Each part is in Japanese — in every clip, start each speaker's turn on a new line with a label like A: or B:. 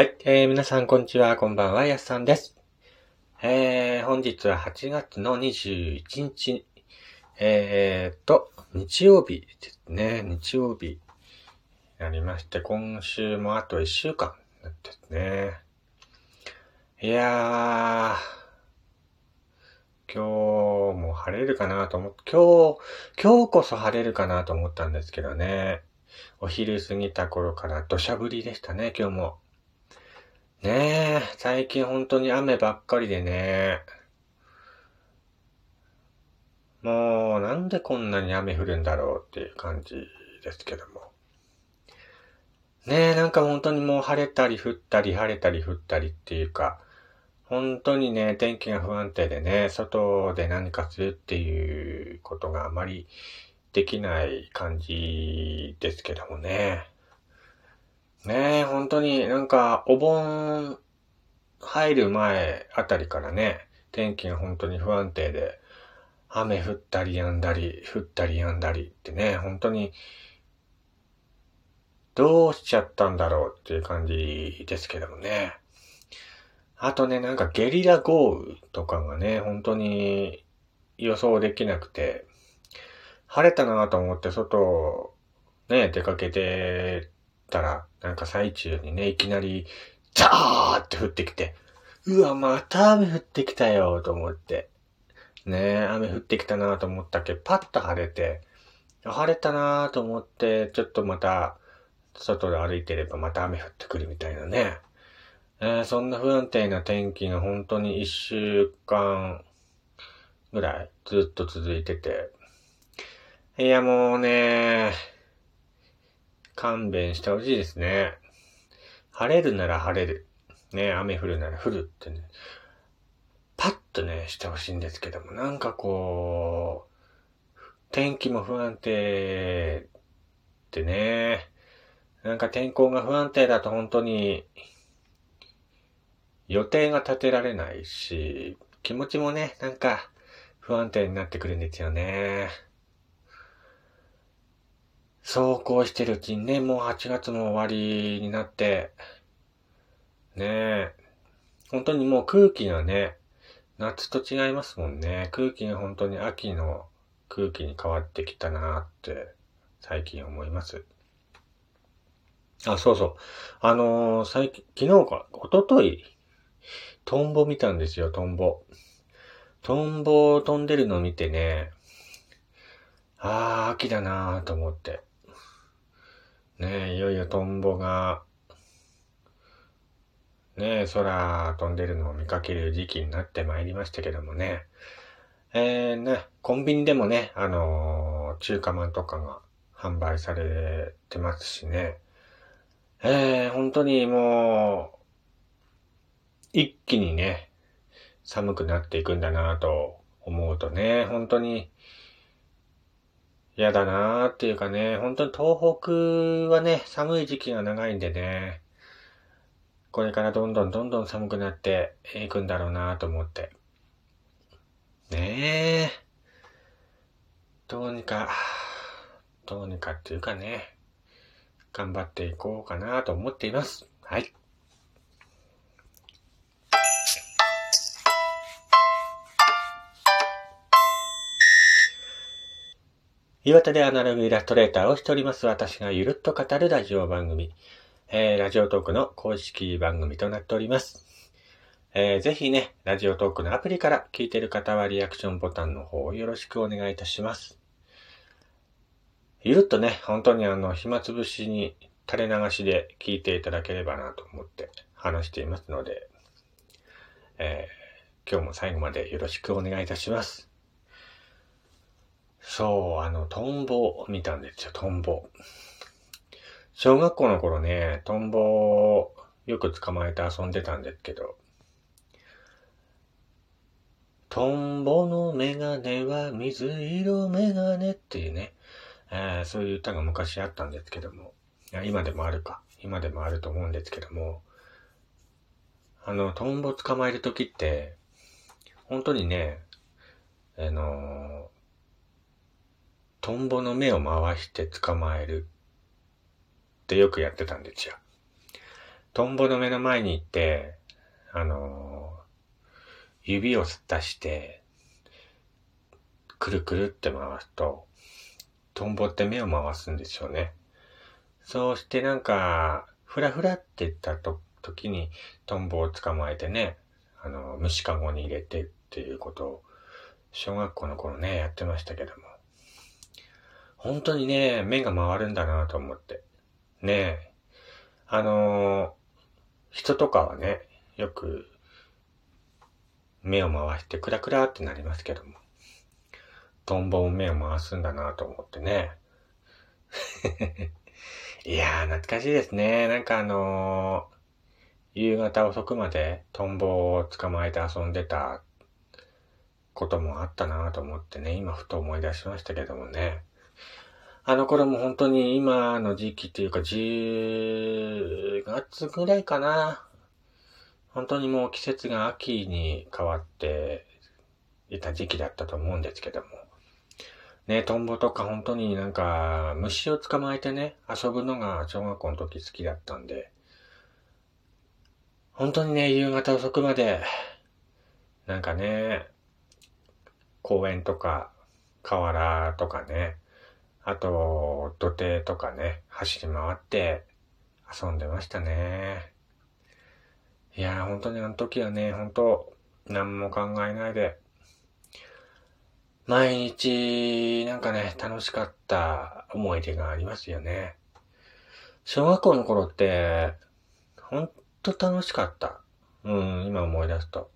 A: はい、えー、皆さんこんにちは、こんばんは、やすさんです。えー、本日は8月の21日、えーと、日曜日ですね、日曜日になりまして、今週もあと1週間ですね。いやー、今日も晴れるかなと思って、今日、今日こそ晴れるかなと思ったんですけどね。お昼過ぎた頃から土砂降りでしたね、今日も。ねえ、最近本当に雨ばっかりでね。もう、なんでこんなに雨降るんだろうっていう感じですけども。ねえ、なんか本当にもう晴れたり降ったり晴れたり降ったりっていうか、本当にね、天気が不安定でね、外で何かするっていうことがあまりできない感じですけどもね。ねえ、本当になんかお盆入る前あたりからね、天気が本当に不安定で、雨降ったり止んだり、降ったり止んだりってね、本当にどうしちゃったんだろうっていう感じですけどもね。あとね、なんかゲリラ豪雨とかがね、本当に予想できなくて、晴れたなと思って外、ね、出かけてたら、なんか最中にね、いきなり、ザーって降ってきて、うわ、また雨降ってきたよ、と思って。ね雨降ってきたなと思ったけ？ど、パッと晴れて、晴れたなと思って、ちょっとまた、外で歩いてればまた雨降ってくるみたいなね。えーそんな不安定な天気が本当に一週間ぐらいずっと続いてて、いやもうね、勘弁してほしいですね。晴れるなら晴れる。ね、雨降るなら降るってね。パッとね、してほしいんですけども、なんかこう、天気も不安定ってね、なんか天候が不安定だと本当に予定が立てられないし、気持ちもね、なんか不安定になってくるんですよね。そうこうしてるうちにね、もう8月も終わりになって、ねえ、本当にもう空気がね、夏と違いますもんね。空気が本当に秋の空気に変わってきたなって最近思います。あ、そうそう。あのー最近、昨日か、一昨日トンボ見たんですよ、トンボ。トンボ飛んでるの見てね、あー、秋だなーと思って。ねえ、いよいよトンボが、ねえ、空飛んでるのを見かける時期になってまいりましたけどもね。えー、ね、コンビニでもね、あのー中華まんとかが販売されてますしね。えー、本当にもう、一気にね、寒くなっていくんだなと思うとね、本当に嫌だなーっていうかね、本当に東北はね、寒い時期が長いんでね、これからどんどんどんどん寒くなっていくんだろうなと思って。ねえ。どうにか、どうにかっていうかね、頑張っていこうかなと思っています。はい。岩手でアナログイラストレーターをしております私がゆるっと語るラジオ番組、えー、ラジオトークの公式番組となっております。えー、ぜひね、ラジオトークのアプリから聞いている方はリアクションボタンの方をよろしくお願いいたします。ゆるっとね、本当にあの、暇つぶしに垂れ流しで聞いていただければなと思って話していますので、えー、今日も最後までよろしくお願いいたします。そう、あの、トンボを見たんですよ、トンボ。小学校の頃ね、トンボをよく捕まえて遊んでたんですけど、トンボのメガネは水色メガネっていうね、えーそういう歌が昔あったんですけども、いや今でもあるか、今でもあると思うんですけども、あの、トンボ捕まえるときって、本当にね、あのートンボの目を回して捕まえるってよくやってたんですよ。トンボの目の前に行って、あのー、指を出して、くるくるって回すと、トンボって目を回すんですよね。そうしてなんか、ふらふらって言ったと時にトンボを捕まえてね、あの、虫かごに入れてっていうことを、小学校の頃ね、やってましたけども。本当にね、目が回るんだなと思って。ねえ。あの人とかはね、よく目を回してクラクラってなりますけども。トンボも目を回すんだなと思ってね。いやー、懐かしいですね。なんかあのー、夕方遅くまでトンボを捕まえて遊んでたこともあったなと思ってね、今ふと思い出しましたけどもね。あの頃も本当に今の時期っていうか10月ぐらいかな。本当にもう季節が秋に変わっていた時期だったと思うんですけども。ね、トンボとか本当になんか虫を捕まえてね、遊ぶのが小学校の時好きだったんで、本当にね、夕方遅くまで、なんかね、公園とか、河原とかね、あと、土手とかね、走り回って遊んでましたね。いやー、本当にあの時はね、本当何も考えないで、毎日、なんかね、楽しかった思い出がありますよね。小学校の頃って、ほんと楽しかった。うん、今思い出すと。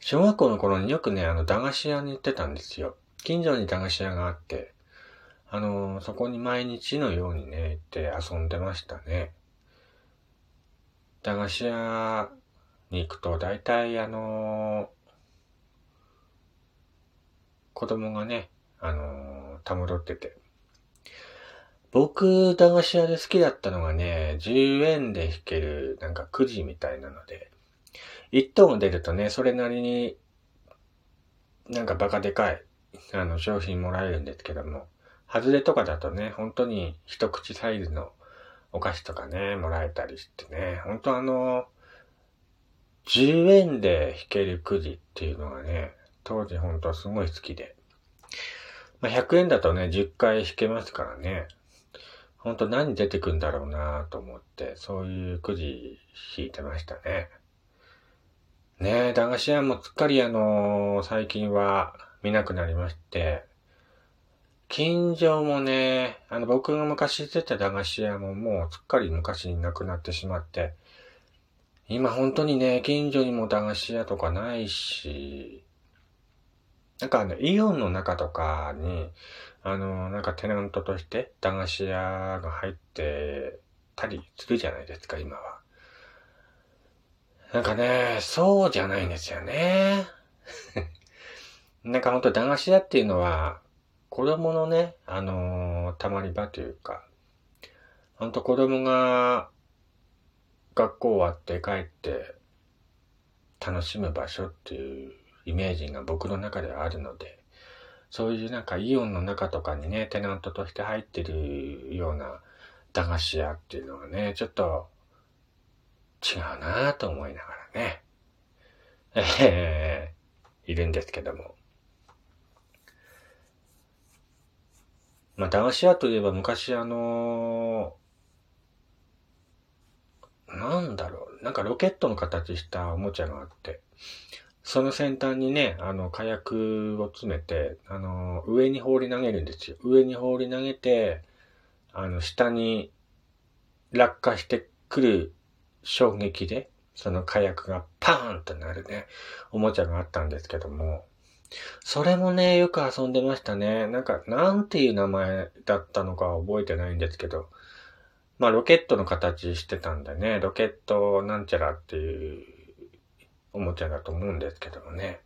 A: 小学校の頃によくね、あの、駄菓子屋に行ってたんですよ。近所に駄菓子屋があって、あのそこに毎日のようにね、行って遊んでましたね。駄菓子屋に行くと、大体あの子供がね、あのー、たむろってて。僕、駄菓子屋で好きだったのがね、10円で引ける、なんかくじみたいなので、1等出るとね、それなりになんかバカでかい、あの、商品もらえるんですけども、外れとかだとね、本当に一口サイズのお菓子とかね、もらえたりしてね、本当あの、10円で引けるくじっていうのがね、当時ほんとすごい好きで。まあ、100円だとね、10回引けますからね。ほんと何出てくんだろうなと思って、そういうくじ引いてましたね。ねえ、駄菓子屋もすっかりあのー、最近は見なくなりまして、近所もね、あの、僕が昔行ってた駄菓子屋ももうすっかり昔になくなってしまって、今本当にね、近所にも駄菓子屋とかないし、なんかあの、イオンの中とかに、あの、なんかテナントとして駄菓子屋が入ってたりするじゃないですか、今は。なんかね、そうじゃないんですよね。なんかほんと駄菓子屋っていうのは、子供のね、あのー、たまり場というか、ほんと子供が学校終わって帰って楽しむ場所っていうイメージが僕の中ではあるので、そういうなんかイオンの中とかにね、テナントとして入ってるような駄菓子屋っていうのはね、ちょっと違うなぁと思いながらね、えー、いるんですけども。まあ、駄菓子屋といえば昔あのー、なんだろう、なんかロケットの形したおもちゃがあって、その先端にね、あの、火薬を詰めて、あの、上に放り投げるんですよ。上に放り投げて、あの、下に落下してくる衝撃で、その火薬がパーンとなるね、おもちゃがあったんですけども、それもね、よく遊んでましたね。なんか、なんていう名前だったのか覚えてないんですけど、まあ、ロケットの形してたんでね、ロケットなんちゃらっていうおもちゃだと思うんですけどもね。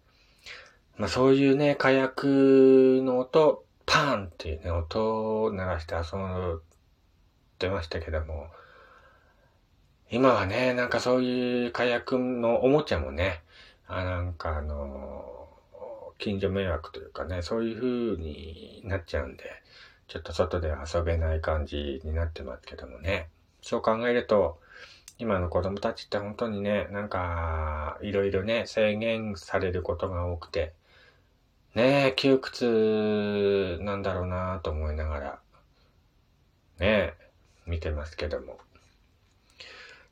A: まあそういうね、火薬の音、パーンっていうね、音を鳴らして遊んでましたけども、今はね、なんかそういう火薬のおもちゃもね、あなんかあの、近所迷惑というかね、そういう風になっちゃうんで、ちょっと外で遊べない感じになってますけどもね。そう考えると、今の子供たちって本当にね、なんか、いろいろね、制限されることが多くて、ねえ、窮屈なんだろうなと思いながら、ねえ、見てますけども。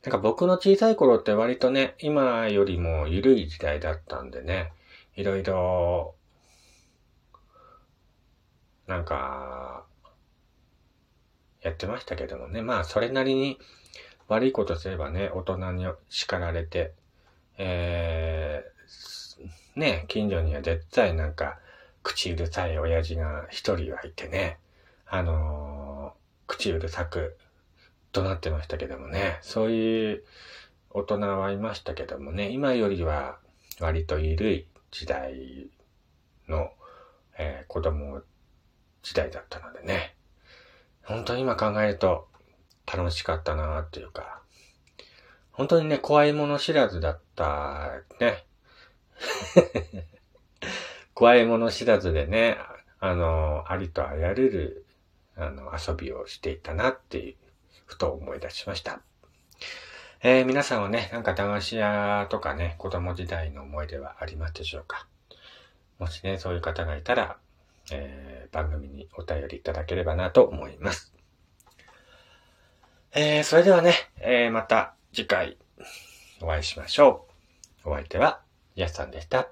A: なんか僕の小さい頃って割とね、今よりも緩い時代だったんでね、いろいろ、なんか、やってましたけどもね。まあ、それなりに悪いことすればね、大人に叱られて、えー、ね、近所には絶対なんか、口うるさい親父が一人はいてね、あのー、口うるさく怒鳴ってましたけどもね、そういう大人はいましたけどもね、今よりは割と緩い。時代の、えー、子供時代だったのでね、本当に今考えると楽しかったなっていうか、本当にね、怖いもの知らずだったね。怖いもの知らずでね、あの、ありとあらゆる、あの、遊びをしていたなっていう、ふと思い出しました。えー、皆さんはね、なんか駄菓子屋とかね、子供時代の思い出はありますでしょうか？もしね、そういう方がいたら、えー、番組にお便りいただければなと思います。えー、それではね、えー、また次回お会いしましょう。お相手は、やすさんでした。